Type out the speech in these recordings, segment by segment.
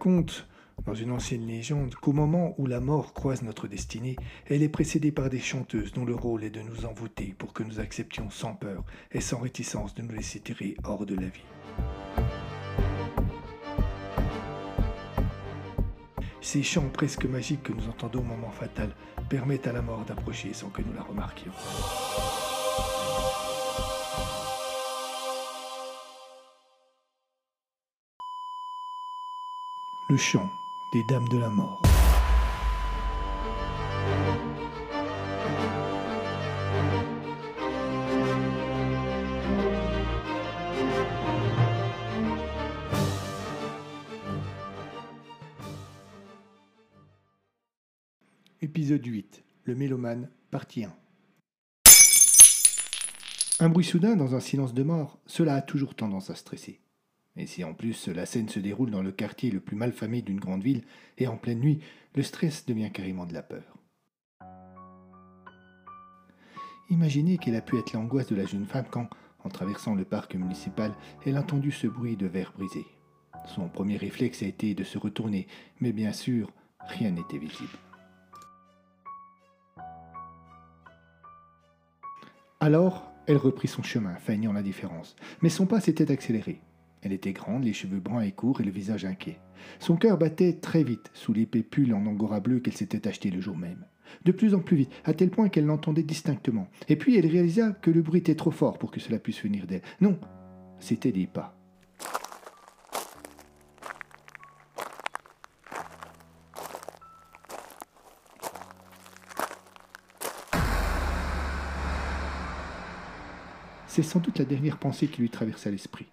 raconte dans une ancienne légende qu'au moment où la mort croise notre destinée, elle est précédée par des chanteuses dont le rôle est de nous envoûter pour que nous acceptions sans peur et sans réticence de nous laisser tirer hors de la vie. Ces chants presque magiques que nous entendons au moment fatal permettent à la mort d'approcher sans que nous la remarquions. Le chant des Dames de la Mort. Épisode 8. Le mélomane, partie 1. Un bruit soudain dans un silence de mort, cela a toujours tendance à stresser. Et si en plus la scène se déroule dans le quartier le plus malfamé d'une grande ville et en pleine nuit, le stress devient carrément de la peur. Imaginez quelle a pu être l'angoisse de la jeune femme quand, en traversant le parc municipal, elle a entendu ce bruit de verre brisé. Son premier réflexe a été de se retourner, mais bien sûr, rien n'était visible. Alors, elle reprit son chemin, feignant l'indifférence, mais son pas s'était accéléré. Elle était grande, les cheveux bruns et courts et le visage inquiet. Son cœur battait très vite sous l'épée pull en angora bleu qu'elle s'était acheté le jour même. De plus en plus vite, à tel point qu'elle l'entendait distinctement. Et puis elle réalisa que le bruit était trop fort pour que cela puisse venir d'elle. Non, c'était des pas. C'est sans doute la dernière pensée qui lui traversa l'esprit.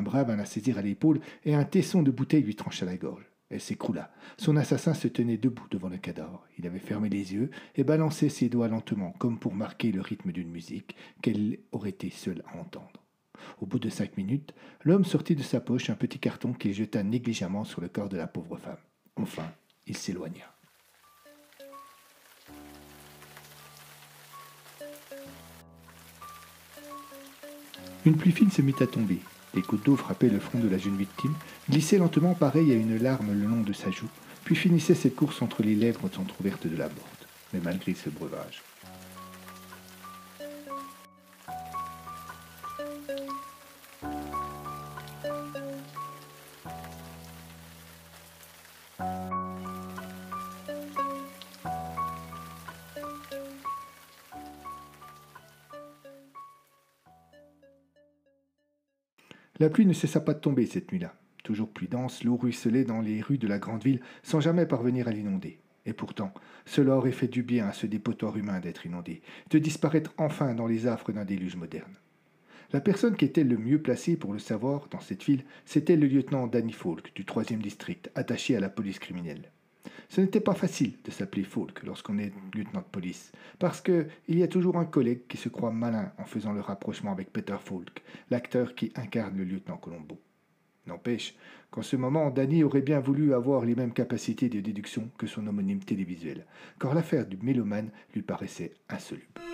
Un bras vint la saisir à l'épaule et un tesson de bouteille lui trancha la gorge. Elle s'écroula. Son assassin se tenait debout devant le cadavre. Il avait fermé les yeux et balançait ses doigts lentement, comme pour marquer le rythme d'une musique qu'elle aurait été seule à entendre. Au bout de cinq minutes, l'homme sortit de sa poche un petit carton qu'il jeta négligemment sur le corps de la pauvre femme. Enfin, il s'éloigna. Une pluie fine se mit à tomber. Les d'eau frappaient le front de la jeune victime, glissaient lentement pareil à une larme le long de sa joue, puis finissaient cette course entre les lèvres entr'ouvertes de la morte. Mais malgré ce breuvage, La pluie ne cessa pas de tomber cette nuit-là. Toujours plus dense, l'eau ruisselait dans les rues de la grande ville sans jamais parvenir à l'inonder. Et pourtant, cela aurait fait du bien à ce dépotoir humain d'être inondé, de disparaître enfin dans les affres d'un déluge moderne. La personne qui était le mieux placée pour le savoir dans cette ville, c'était le lieutenant Danny Falk du troisième district, attaché à la police criminelle. Ce n'était pas facile de s'appeler Falk lorsqu'on est lieutenant de police, parce qu'il y a toujours un collègue qui se croit malin en faisant le rapprochement avec Peter Falk, l'acteur qui incarne le lieutenant Colombo. N'empêche qu'en ce moment, Danny aurait bien voulu avoir les mêmes capacités de déduction que son homonyme télévisuel, car l'affaire du mélomane lui paraissait insoluble.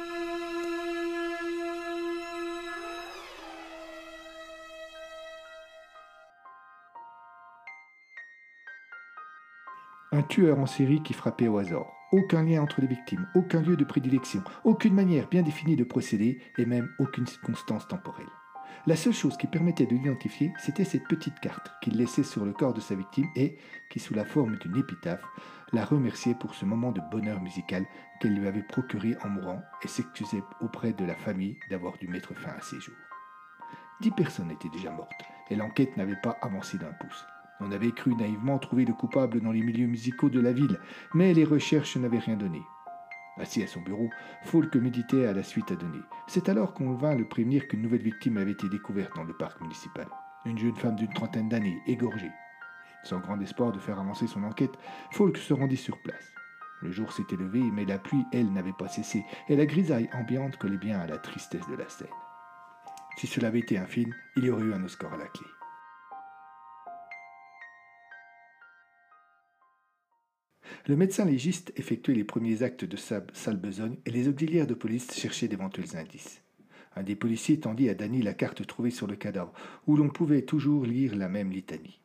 Un tueur en série qui frappait au hasard. Aucun lien entre les victimes, aucun lieu de prédilection, aucune manière bien définie de procéder et même aucune circonstance temporelle. La seule chose qui permettait de l'identifier, c'était cette petite carte qu'il laissait sur le corps de sa victime et qui, sous la forme d'une épitaphe, la remerciait pour ce moment de bonheur musical qu'elle lui avait procuré en mourant et s'excusait auprès de la famille d'avoir dû mettre fin à ses jours. Dix personnes étaient déjà mortes et l'enquête n'avait pas avancé d'un pouce. On avait cru naïvement trouver le coupable dans les milieux musicaux de la ville, mais les recherches n'avaient rien donné. Assis à son bureau, Falk méditait à la suite à donner. C'est alors qu'on vint le prévenir qu'une nouvelle victime avait été découverte dans le parc municipal. Une jeune femme d'une trentaine d'années, égorgée. Sans grand espoir de faire avancer son enquête, Falk se rendit sur place. Le jour s'était levé, mais la pluie, elle, n'avait pas cessé, et la grisaille ambiante collait bien à la tristesse de la scène. Si cela avait été un film, il y aurait eu un Oscar à la clé. Le médecin légiste effectuait les premiers actes de sa sale besogne et les auxiliaires de police cherchaient d'éventuels indices. Un des policiers tendit à Danny la carte trouvée sur le cadavre, où l'on pouvait toujours lire la même litanie.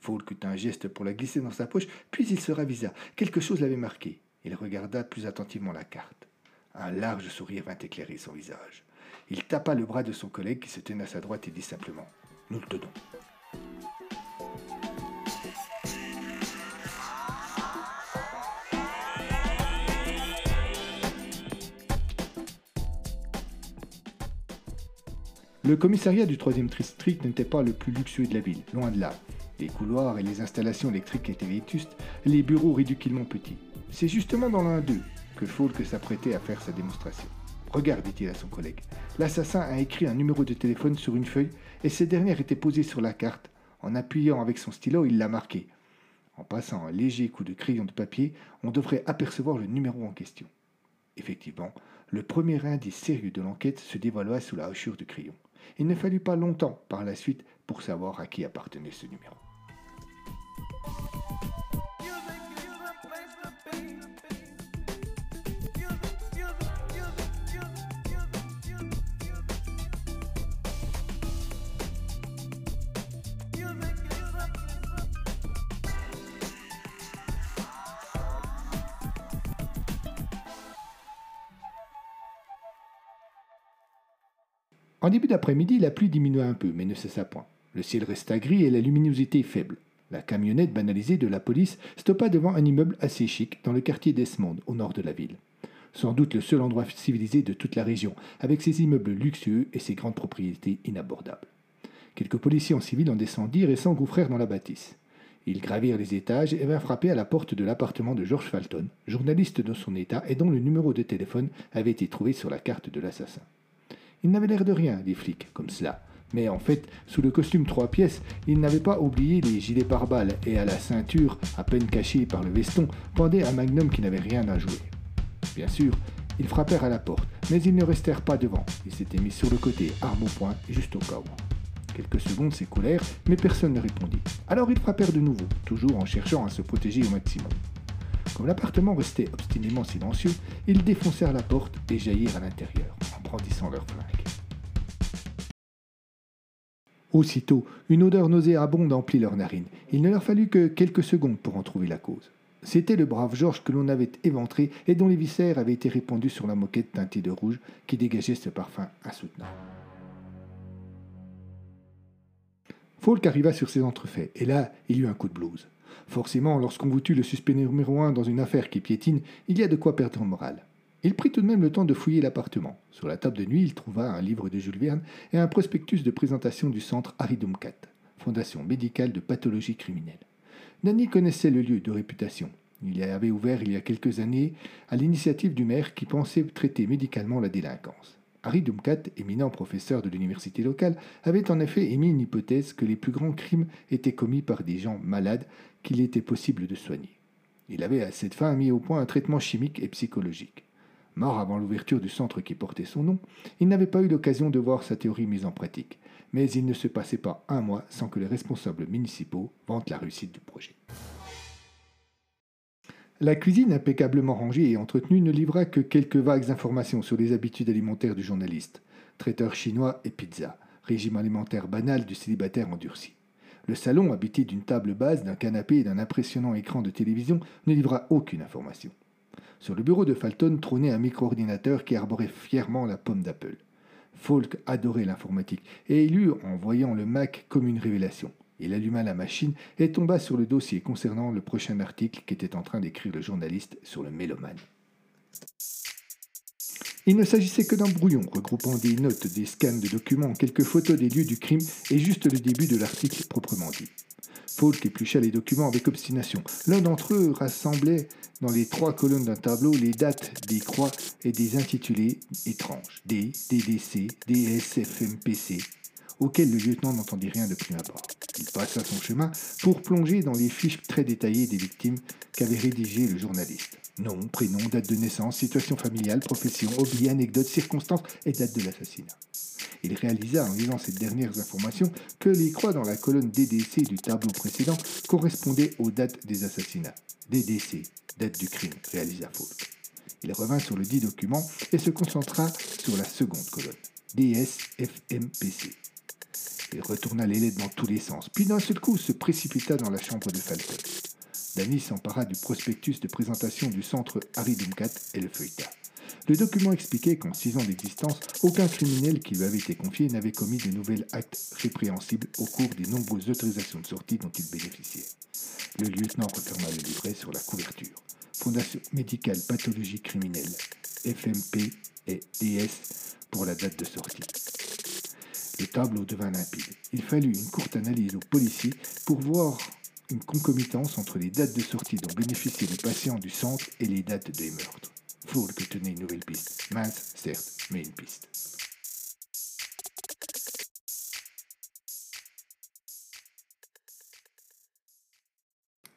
Falk eut un geste pour la glisser dans sa poche, puis il se ravisa. Quelque chose l'avait marqué. Il regarda plus attentivement la carte. Un large sourire vint éclairer son visage. Il tapa le bras de son collègue qui se tenait à sa droite et dit simplement Nous le tenons. Le commissariat du 3e district n'était pas le plus luxueux de la ville, loin de là. Les couloirs et les installations électriques étaient vétustes, les bureaux ridiculement petits. C'est justement dans l'un d'eux que Falk s'apprêtait à faire sa démonstration. Regarde, dit-il à son collègue. L'assassin a écrit un numéro de téléphone sur une feuille et cette dernière était posée sur la carte. En appuyant avec son stylo, il l'a marqué. En passant un léger coup de crayon de papier, on devrait apercevoir le numéro en question. Effectivement, le premier indice sérieux de l'enquête se dévoila sous la hachure du crayon. Il ne fallut pas longtemps par la suite pour savoir à qui appartenait ce numéro. En début d'après-midi, la pluie diminua un peu, mais ne cessa point. Le ciel resta gris et la luminosité faible. La camionnette banalisée de la police stoppa devant un immeuble assez chic dans le quartier d'Esmond, au nord de la ville. Sans doute le seul endroit civilisé de toute la région, avec ses immeubles luxueux et ses grandes propriétés inabordables. Quelques policiers en civil en descendirent et s'engouffrèrent dans la bâtisse. Ils gravirent les étages et vinrent frapper à la porte de l'appartement de George Falton, journaliste de son état et dont le numéro de téléphone avait été trouvé sur la carte de l'assassin. Il n'avait l'air de rien, les flics, comme cela. Mais en fait, sous le costume trois pièces, il n'avait pas oublié les gilets pare-balles et à la ceinture, à peine cachée par le veston, pendait un magnum qui n'avait rien à jouer. Bien sûr, ils frappèrent à la porte, mais ils ne restèrent pas devant. Ils s'étaient mis sur le côté, arme au poing, juste au cas. Quelques secondes s'écoulèrent, mais personne ne répondit. Alors ils frappèrent de nouveau, toujours en cherchant à se protéger au maximum. Comme l'appartement restait obstinément silencieux, ils défoncèrent la porte et jaillirent à l'intérieur, Aussitôt, une odeur nauséabonde emplit leurs narines. Il ne leur fallut que quelques secondes pour en trouver la cause. C'était le brave Georges que l'on avait éventré et dont les viscères avaient été répandus sur la moquette teintée de rouge qui dégageait ce parfum insoutenable. Falk arriva sur ses entrefaits, et là, il eut un coup de blues. Forcément, lorsqu'on vous tue le suspect numéro un dans une affaire qui piétine, il y a de quoi perdre en morale. Il prit tout de même le temps de fouiller l'appartement. Sur la table de nuit, il trouva un livre de Jules Verne et un prospectus de présentation du centre Harry Dumcat, fondation médicale de pathologie criminelle. Danny connaissait le lieu de réputation. Il y avait ouvert il y a quelques années à l'initiative du maire qui pensait traiter médicalement la délinquance. Harry Dumcat, éminent professeur de l'université locale, avait en effet émis une hypothèse que les plus grands crimes étaient commis par des gens malades qu'il était possible de soigner. Il avait à cette fin mis au point un traitement chimique et psychologique. Mort avant l'ouverture du centre qui portait son nom, il n'avait pas eu l'occasion de voir sa théorie mise en pratique, mais il ne se passait pas un mois sans que les responsables municipaux vantent la réussite du projet. La cuisine impeccablement rangée et entretenue ne livra que quelques vagues informations sur les habitudes alimentaires du journaliste. Traiteur chinois et pizza, régime alimentaire banal du célibataire endurci. Le salon, habité d'une table basse, d'un canapé et d'un impressionnant écran de télévision, ne livra aucune information. Sur le bureau de Falton trônait un micro-ordinateur qui arborait fièrement la pomme d'Apple. Falk adorait l'informatique et il eut, en voyant le Mac, comme une révélation. Il alluma la machine et tomba sur le dossier concernant le prochain article qu'était en train d'écrire le journaliste sur le mélomane. Il ne s'agissait que d'un brouillon regroupant des notes, des scans de documents, quelques photos des lieux du crime et juste le début de l'article proprement dit. Falk éplucha les documents avec obstination. L'un d'entre eux rassemblait dans les trois colonnes d'un tableau les dates des croix et des intitulés étranges D, DDC, DSFMPC, auxquels le lieutenant n'entendit rien de prime abord. Il passa son chemin pour plonger dans les fiches très détaillées des victimes qu'avait rédigées le journaliste. Nom, prénom, date de naissance, situation familiale, profession, hobby, anecdotes, circonstances et date de l'assassinat. Il réalisa en lisant ces dernières informations que les croix dans la colonne DDC du tableau précédent correspondaient aux dates des assassinats. DDC, date du crime, réalisa Falk. Il revint sur le dit document et se concentra sur la seconde colonne, DSFMPC. Il retourna les lettres dans tous les sens, puis d'un seul coup se précipita dans la chambre de Falcon. Danny s'empara du prospectus de présentation du centre Harry Dumcat et le feuilleta. Le document expliquait qu'en six ans d'existence, aucun criminel qui lui avait été confié n'avait commis de nouvel acte répréhensible au cours des nombreuses autorisations de sortie dont il bénéficiait. Le lieutenant referma le livret sur la couverture. Fondation médicale pathologie criminelle, FMP et DS pour la date de sortie. Le tableau devint limpide. Il fallut une courte analyse aux policiers pour voir une concomitance entre les dates de sortie dont bénéficiaient les patients du centre et les dates des meurtres. que tenait une nouvelle piste. Mince, certes, mais une piste.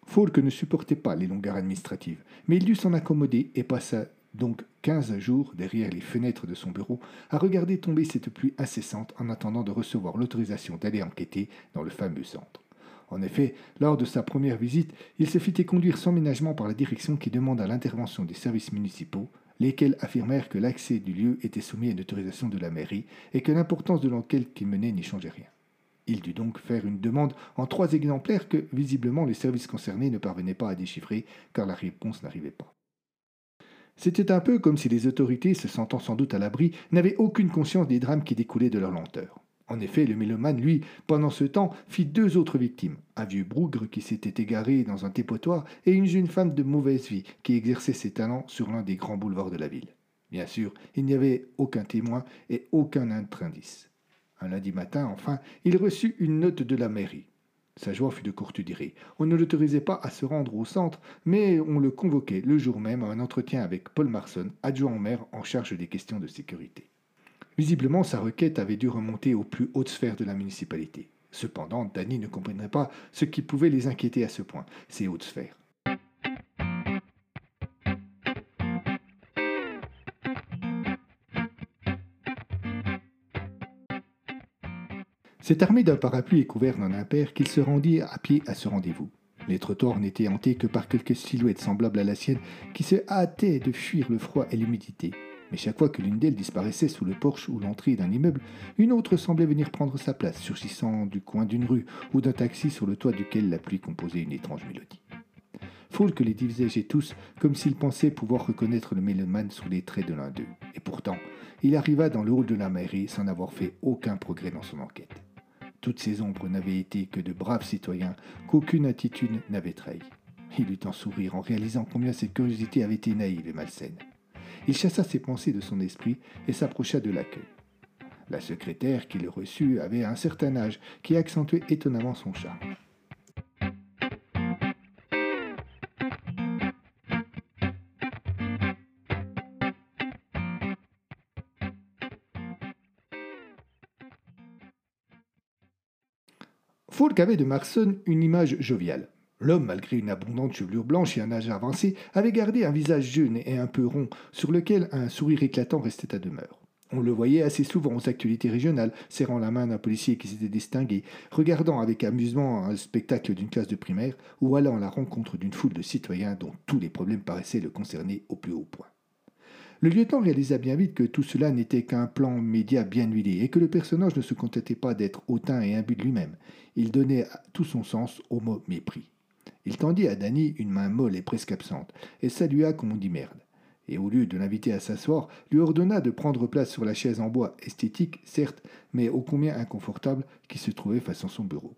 Falk ne supportait pas les longueurs administratives, mais il dut s'en accommoder et passa donc quinze jours derrière les fenêtres de son bureau à regarder tomber cette pluie incessante en attendant de recevoir l'autorisation d'aller enquêter dans le fameux centre. En effet, lors de sa première visite, il se fit conduire sans ménagement par la direction qui demanda l'intervention des services municipaux, lesquels affirmèrent que l'accès du lieu était soumis à une autorisation de la mairie et que l'importance de l'enquête qu'il menait n'y changeait rien. Il dut donc faire une demande en trois exemplaires que, visiblement, les services concernés ne parvenaient pas à déchiffrer car la réponse n'arrivait pas. C'était un peu comme si les autorités, se sentant sans doute à l'abri, n'avaient aucune conscience des drames qui découlaient de leur lenteur. En effet, le mélomane, lui, pendant ce temps, fit deux autres victimes. Un vieux brougre qui s'était égaré dans un dépotoir et une jeune femme de mauvaise vie qui exerçait ses talents sur l'un des grands boulevards de la ville. Bien sûr, il n'y avait aucun témoin et aucun autre indice. Un lundi matin, enfin, il reçut une note de la mairie. Sa joie fut de courte durée. On ne l'autorisait pas à se rendre au centre, mais on le convoquait le jour même à un entretien avec Paul Marson, adjoint au maire en charge des questions de sécurité. Visiblement, sa requête avait dû remonter aux plus hautes sphères de la municipalité. Cependant, Danny ne comprenait pas ce qui pouvait les inquiéter à ce point, ces hautes sphères. C'est armé d'un parapluie et couvert d'un impair qu'il se rendit à pied à ce rendez-vous. Les trottoirs n'étaient hantés que par quelques silhouettes semblables à la sienne qui se hâtaient de fuir le froid et l'humidité. Mais chaque fois que l'une d'elles disparaissait sous le porche ou l'entrée d'un immeuble, une autre semblait venir prendre sa place, surgissant du coin d'une rue ou d'un taxi sur le toit duquel la pluie composait une étrange mélodie. que les divisageait tous, comme s'il pensait pouvoir reconnaître le mélomane sous les traits de l'un d'eux. Et pourtant, il arriva dans le hall de la mairie sans avoir fait aucun progrès dans son enquête. Toutes ces ombres n'avaient été que de braves citoyens qu'aucune attitude n'avait trahis. Il eut un sourire en réalisant combien cette curiosité avait été naïve et malsaine. Il chassa ses pensées de son esprit et s'approcha de l'accueil. La secrétaire qui le reçut avait un certain âge qui accentuait étonnamment son charme. Avait de Marson une image joviale. L'homme, malgré une abondante chevelure blanche et un âge avancé, avait gardé un visage jeune et un peu rond, sur lequel un sourire éclatant restait à demeure. On le voyait assez souvent aux actualités régionales, serrant la main d'un policier qui s'était distingué, regardant avec amusement un spectacle d'une classe de primaire, ou allant à la rencontre d'une foule de citoyens dont tous les problèmes paraissaient le concerner au plus haut point. Le lieutenant réalisa bien vite que tout cela n'était qu'un plan média bien huilé et que le personnage ne se contentait pas d'être hautain et imbu de lui-même. Il donnait tout son sens au mot mépris. Il tendit à Danny une main molle et presque absente et salua comme on dit merde. Et au lieu de l'inviter à s'asseoir, lui ordonna de prendre place sur la chaise en bois, esthétique, certes, mais ô combien inconfortable, qui se trouvait face à son bureau.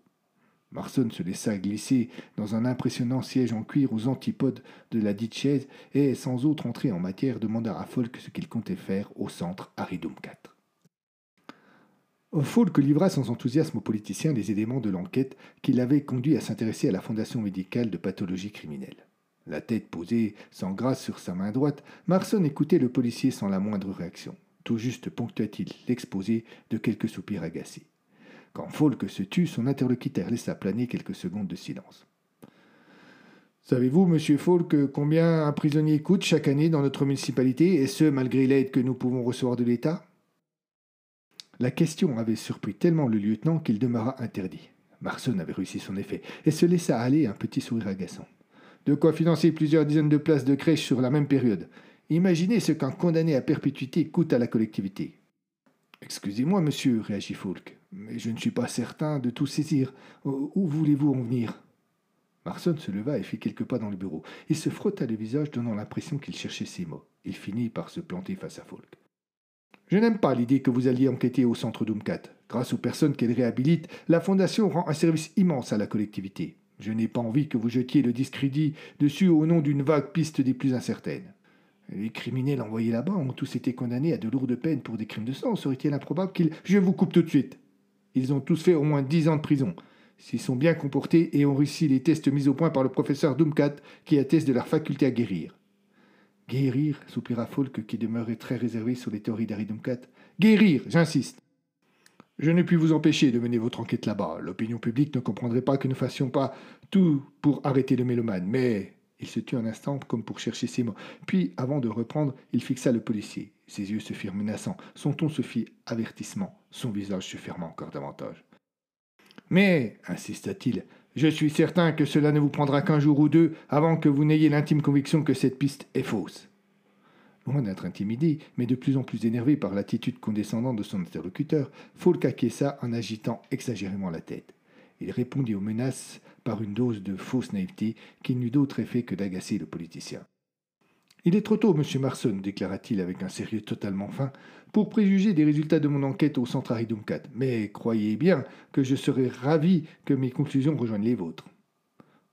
Marson se laissa glisser dans un impressionnant siège en cuir aux antipodes de la dite chaise et, sans autre entrée en matière, demanda à Folk ce qu'il comptait faire au centre Aridum 4. Falk livra sans enthousiasme aux politiciens les éléments de l'enquête qui l'avaient conduit à s'intéresser à la Fondation médicale de pathologie criminelle. La tête posée sans grâce sur sa main droite, Marson écoutait le policier sans la moindre réaction. Tout juste ponctua-t-il l'exposé de quelques soupirs agacés. Quand Falk se tut, son interlocuteur laissa planer quelques secondes de silence. Savez-vous, monsieur Falk, combien un prisonnier coûte chaque année dans notre municipalité, et ce, malgré l'aide que nous pouvons recevoir de l'État? La question avait surpris tellement le lieutenant qu'il demeura interdit. Marson avait réussi son effet, et se laissa aller un petit sourire agaçant. De quoi financer plusieurs dizaines de places de crèche sur la même période? Imaginez ce qu'un condamné à perpétuité coûte à la collectivité. Excusez-moi, monsieur, réagit Falk, mais je ne suis pas certain de tout saisir. Où voulez-vous en venir? Marson se leva et fit quelques pas dans le bureau. Il se frotta le visage, donnant l'impression qu'il cherchait ses mots. Il finit par se planter face à Falk. Je n'aime pas l'idée que vous alliez enquêter au centre Doomcat. Grâce aux personnes qu'elle réhabilite, la Fondation rend un service immense à la collectivité. Je n'ai pas envie que vous jetiez le discrédit dessus au nom d'une vague piste des plus incertaines. Les criminels envoyés là-bas ont tous été condamnés à de lourdes peines pour des crimes de sang. Serait-il improbable qu'ils... Je vous coupe tout de suite. Ils ont tous fait au moins dix ans de prison. S'ils sont bien comportés et ont réussi les tests mis au point par le professeur Doomcat qui atteste de leur faculté à guérir. Guérir, soupira Falk qui demeurait très réservé sur les théories d'Harry Doomcat. Guérir, j'insiste. Je ne puis vous empêcher de mener votre enquête là-bas. L'opinion publique ne comprendrait pas que nous fassions pas tout pour arrêter le mélomane, mais il se tut un instant comme pour chercher ses mots. Puis, avant de reprendre, il fixa le policier. Ses yeux se firent menaçants, son ton se fit avertissement, son visage se ferma encore davantage. Mais, insista-t-il, je suis certain que cela ne vous prendra qu'un jour ou deux avant que vous n'ayez l'intime conviction que cette piste est fausse. Loin d'être intimidé, mais de plus en plus énervé par l'attitude condescendante de son interlocuteur, Falk acquiesça en agitant exagérément la tête. Il répondit aux menaces par une dose de fausse naïveté qui n'eut d'autre effet que d'agacer le politicien. Il est trop tôt, monsieur Marson, déclara-t-il avec un sérieux totalement fin, pour préjuger des résultats de mon enquête au centre Aridumcat. Mais croyez bien que je serai ravi que mes conclusions rejoignent les vôtres.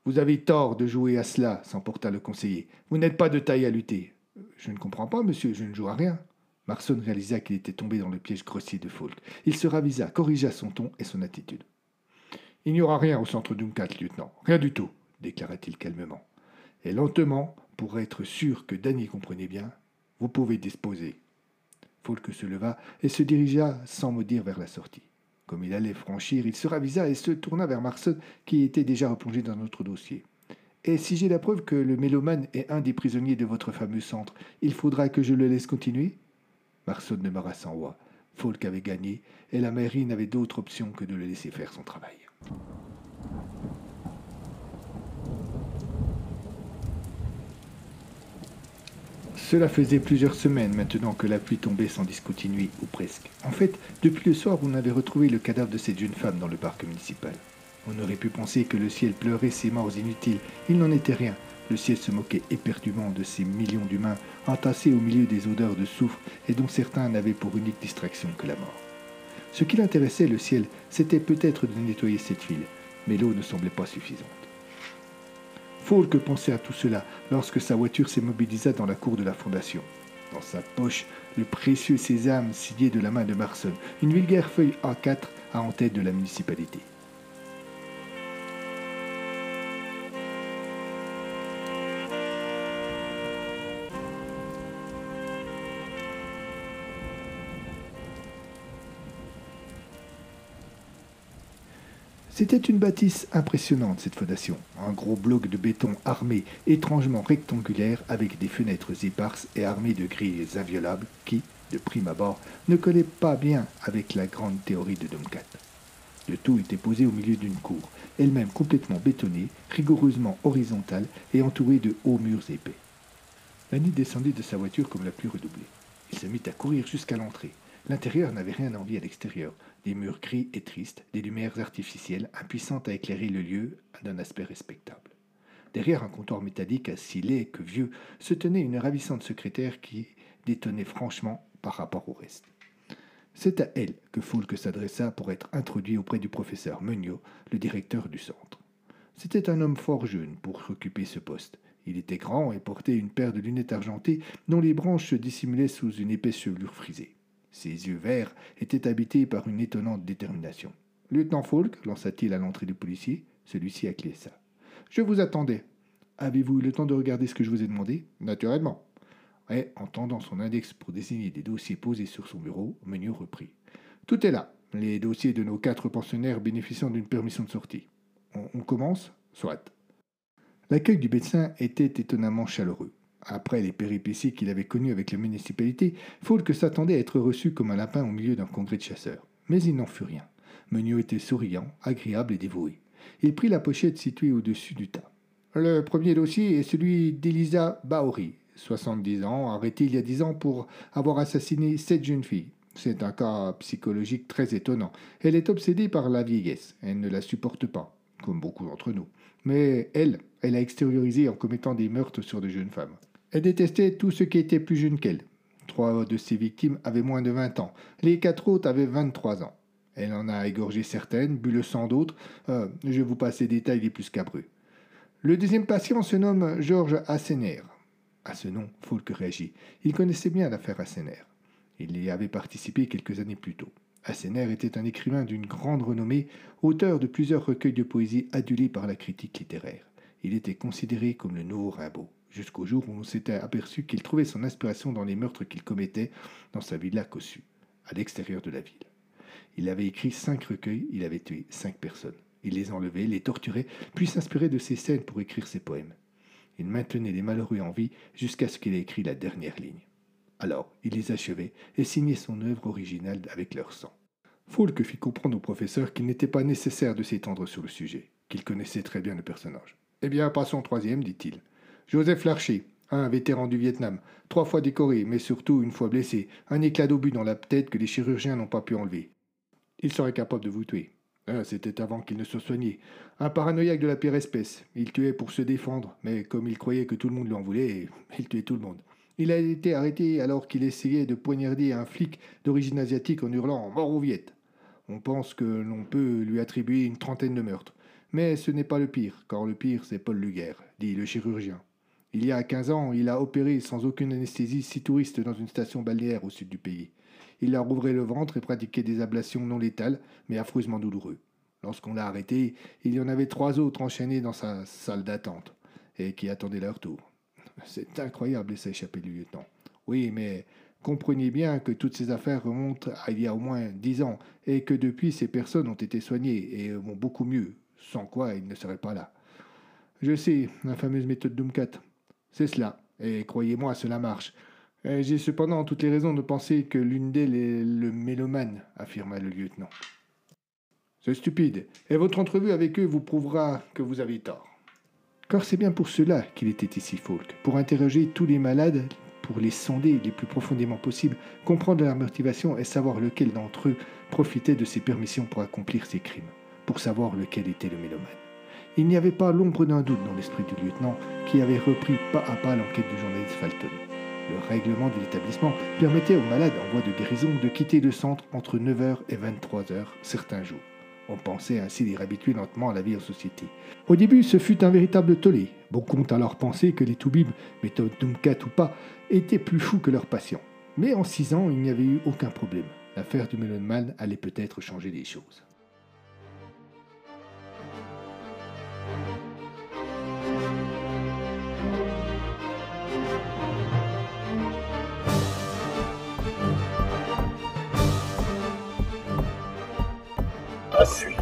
Vous avez tort de jouer à cela, s'emporta le conseiller. Vous n'êtes pas de taille à lutter. Je ne comprends pas, monsieur, je ne joue à rien. Marson réalisa qu'il était tombé dans le piège grossier de Falk. Il se ravisa, corrigea son ton et son attitude. Il n'y aura rien au centre Duncat, lieutenant. Rien du tout, déclara-t-il calmement. Et lentement, pour être sûr que Danny comprenait bien, vous pouvez disposer. Falk se leva et se dirigea sans mot dire vers la sortie. Comme il allait franchir, il se ravisa et se tourna vers Marson, qui était déjà replongé dans notre dossier. Et si j'ai la preuve que le mélomane est un des prisonniers de votre fameux centre, il faudra que je le laisse continuer? Marson demeura sans voix. Falk avait gagné, et la mairie n'avait d'autre option que de le laisser faire son travail. Cela faisait plusieurs semaines maintenant que la pluie tombait sans discontinuer, ou presque. En fait, depuis le soir on avait retrouvé le cadavre de cette jeune femme dans le parc municipal. On aurait pu penser que le ciel pleurait ses morts inutiles. Il n'en était rien. Le ciel se moquait éperdument de ces millions d'humains entassés au milieu des odeurs de soufre et dont certains n'avaient pour unique distraction que la mort. Ce qui l'intéressait, le ciel, c'était peut-être de nettoyer cette ville, mais l'eau ne semblait pas suffisante. Falk pensait à tout cela lorsque sa voiture s'immobilisa dans la cour de la fondation. Dans sa poche, le précieux sésame signé de la main de Marson, une vulgaire feuille A4 à en tête de la municipalité. C'était une bâtisse impressionnante, cette fondation. Un gros bloc de béton armé, étrangement rectangulaire, avec des fenêtres éparses et armé de grilles inviolables qui, de prime abord, ne collaient pas bien avec la grande théorie de Domcat. Le tout était posé au milieu d'une cour, elle-même complètement bétonnée, rigoureusement horizontale et entourée de hauts murs épais. L'année descendit de sa voiture comme la pluie redoublée. Il se mit à courir jusqu'à l'entrée. L'intérieur n'avait rien envie à l'extérieur. Des murs gris et tristes, des lumières artificielles, impuissantes à éclairer le lieu d'un aspect respectable. Derrière un comptoir métallique assez laid que vieux, se tenait une ravissante secrétaire qui détonnait franchement par rapport au reste. C'est à elle que Foulque s'adressa pour être introduit auprès du professeur Meuniot, le directeur du centre. C'était un homme fort jeune pour occuper ce poste. Il était grand et portait une paire de lunettes argentées dont les branches se dissimulaient sous une épaisse chevelure frisée. Ses yeux verts étaient habités par une étonnante détermination. Lieutenant Falk, lança-t-il à l'entrée du policier. Celui-ci acquiesça. Je vous attendais. Avez-vous eu le temps de regarder ce que je vous ai demandé? Naturellement. Et, en tendant son index pour désigner des dossiers posés sur son bureau, Meunier reprit. Tout est là. Les dossiers de nos quatre pensionnaires bénéficiant d'une permission de sortie. On commence Soit. L'accueil du médecin était étonnamment chaleureux. Après les péripéties qu'il avait connues avec la municipalité, Falk s'attendait à être reçu comme un lapin au milieu d'un congrès de chasseurs. Mais il n'en fut rien. Meunier était souriant, agréable et dévoué. Il prit la pochette située au-dessus du tas. Le premier dossier est celui d'Elisa Baori, 70 ans, arrêtée il y a 10 ans pour avoir assassiné sept jeunes filles. C'est un cas psychologique très étonnant. Elle est obsédée par la vieillesse. Elle ne la supporte pas, comme beaucoup d'entre nous. Mais elle, elle a extériorisé en commettant des meurtres sur de jeunes femmes. Elle détestait tout ce qui était plus jeune qu'elle. Trois de ses victimes avaient moins de 20 ans. Les quatre autres avaient 23 ans. Elle en a égorgé certaines, bu le sang d'autres. Euh, je vous passe les détails les plus scabreux. Le deuxième patient se nomme Georges Assener. À ce nom, Falk réagit. Il connaissait bien l'affaire Assener. Il y avait participé quelques années plus tôt. Assener était un écrivain d'une grande renommée, auteur de plusieurs recueils de poésie adulés par la critique littéraire. Il était considéré comme le nouveau Rimbaud, jusqu'au jour où on s'était aperçu qu'il trouvait son inspiration dans les meurtres qu'il commettait dans sa villa cossue, à l'extérieur de la ville. Il avait écrit cinq recueils, il avait tué cinq personnes. Il les enlevait, les torturait, puis s'inspirait de ces scènes pour écrire ses poèmes. Il maintenait les malheureux en vie jusqu'à ce qu'il ait écrit la dernière ligne. Alors, il les achevait et signait son œuvre originale avec leur sang. Falk fit comprendre au professeur qu'il n'était pas nécessaire de s'étendre sur le sujet, qu'il connaissait très bien le personnage. Eh bien, passons au troisième, dit-il. Joseph Larcher, un vétéran du Vietnam, trois fois décoré, mais surtout une fois blessé, un éclat d'obus dans la tête que les chirurgiens n'ont pas pu enlever. Il serait capable de vous tuer. Ah, c'était avant qu'il ne soit soigné. Un paranoïaque de la pire espèce. Il tuait pour se défendre, mais comme il croyait que tout le monde lui en voulait, il tuait tout le monde. Il a été arrêté alors qu'il essayait de poignarder un flic d'origine asiatique en hurlant Mort aux Viettes. On pense que l'on peut lui attribuer une trentaine de meurtres. Mais ce n'est pas le pire, car le pire, c'est Paul Luguer, dit le chirurgien. Il y a quinze ans, il a opéré sans aucune anesthésie six touristes dans une station balnéaire au sud du pays. Il leur ouvrait le ventre et pratiquait des ablations non létales, mais affreusement douloureux. Lorsqu'on l'a arrêté, il y en avait trois autres enchaînés dans sa salle d'attente, et qui attendaient leur tour. C'est incroyable, laissa échapper le lieutenant. Oui, mais comprenez bien que toutes ces affaires remontent à il y a au moins dix ans, et que depuis ces personnes ont été soignées et vont beaucoup mieux, sans quoi ils ne seraient pas là. Je sais, la fameuse méthode Dumcat. C'est cela, et croyez-moi, cela marche. J'ai cependant toutes les raisons de penser que l'une d'elles est le mélomane, affirma le lieutenant. C'est stupide, et votre entrevue avec eux vous prouvera que vous avez tort. Car c'est bien pour cela qu'il était ici, Falk, pour interroger tous les malades, pour les sonder les plus profondément possible, comprendre leur motivation et savoir lequel d'entre eux profitait de ses permissions pour accomplir ses crimes, pour savoir lequel était le mélomane. Il n'y avait pas l'ombre d'un doute dans l'esprit du lieutenant qui avait repris pas à pas l'enquête du journaliste Falton. Le règlement de l'établissement permettait aux malades en voie de guérison de quitter le centre entre 9h et 23h certains jours. On pensait ainsi les réhabituer lentement à la vie en société. Au début, ce fut un véritable tollé. Beaucoup ont alors pensé que les Toubibs, méthode Dumcat ou pas, étaient plus fous que leurs patients. Mais en six ans, il n'y avait eu aucun problème. L'affaire du Melon allait peut-être changer les choses. À suivre.